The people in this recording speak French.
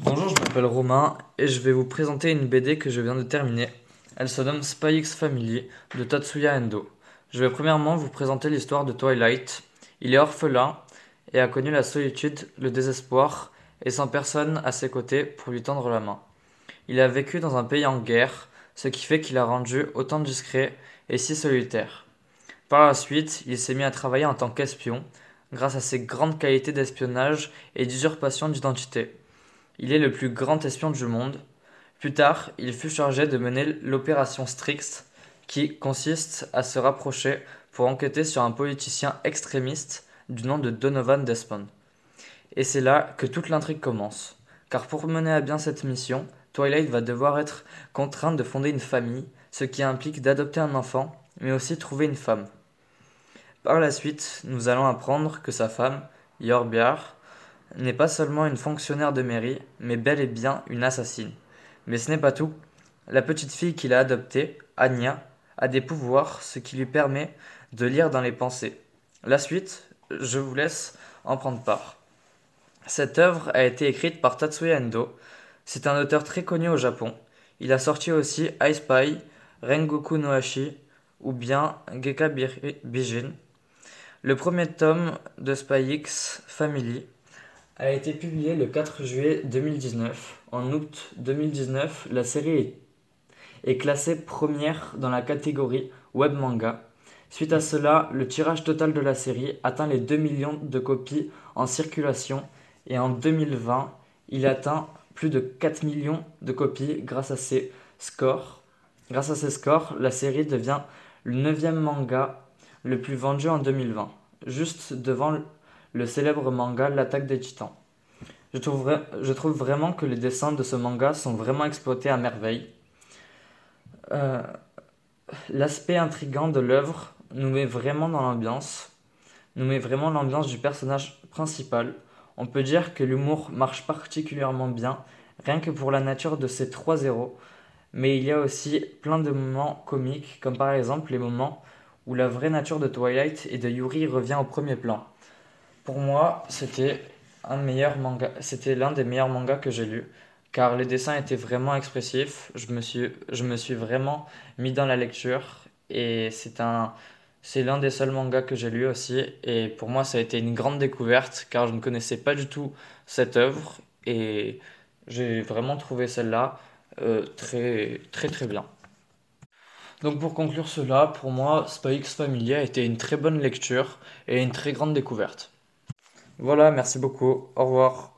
Bonjour, je m'appelle Romain et je vais vous présenter une BD que je viens de terminer. Elle se nomme Spy Family de Tatsuya Endo. Je vais premièrement vous présenter l'histoire de Twilight. Il est orphelin et a connu la solitude, le désespoir et sans personne à ses côtés pour lui tendre la main. Il a vécu dans un pays en guerre, ce qui fait qu'il a rendu autant discret et si solitaire. Par la suite, il s'est mis à travailler en tant qu'espion grâce à ses grandes qualités d'espionnage et d'usurpation d'identité. Il est le plus grand espion du monde. Plus tard, il fut chargé de mener l'opération Strix, qui consiste à se rapprocher pour enquêter sur un politicien extrémiste du nom de Donovan Desmond. Et c'est là que toute l'intrigue commence. Car pour mener à bien cette mission, Twilight va devoir être contrainte de fonder une famille, ce qui implique d'adopter un enfant, mais aussi trouver une femme. Par la suite, nous allons apprendre que sa femme, Yorbiar, n'est pas seulement une fonctionnaire de mairie, mais bel et bien une assassine. Mais ce n'est pas tout. La petite fille qu'il a adoptée, Anya, a des pouvoirs, ce qui lui permet de lire dans les pensées. La suite, je vous laisse en prendre part. Cette œuvre a été écrite par Tatsuya Endo. C'est un auteur très connu au Japon. Il a sorti aussi I Spy, Rengoku no Ashi ou bien Geka Bijin. Le premier tome de Spy X Family a été publié le 4 juillet 2019. En août 2019, la série est classée première dans la catégorie web manga. Suite à cela, le tirage total de la série atteint les 2 millions de copies en circulation et en 2020, il atteint plus de 4 millions de copies grâce à ses scores. Grâce à ces scores, la série devient le neuvième manga le plus vendu en 2020, juste devant le célèbre manga L'attaque des titans. Je trouve, vraiment que les dessins de ce manga sont vraiment exploités à merveille. Euh, l'aspect intrigant de l'œuvre nous met vraiment dans l'ambiance, nous met vraiment l'ambiance du personnage principal. On peut dire que l'humour marche particulièrement bien, rien que pour la nature de ces trois héros, mais il y a aussi plein de moments comiques, comme par exemple les moments où la vraie nature de Twilight et de Yuri revient au premier plan. Pour moi, c'était un meilleur manga, c'était l'un des meilleurs mangas que j'ai lu, car les dessins étaient vraiment expressifs. Je me suis, je me suis vraiment mis dans la lecture et c'est un, c'est l'un des seuls mangas que j'ai lu aussi. Et pour moi, ça a été une grande découverte, car je ne connaissais pas du tout cette œuvre et j'ai vraiment trouvé celle-là euh, très très très bien. Donc pour conclure cela, pour moi, Spy X Family a été une très bonne lecture et une très grande découverte. Voilà, merci beaucoup. Au revoir.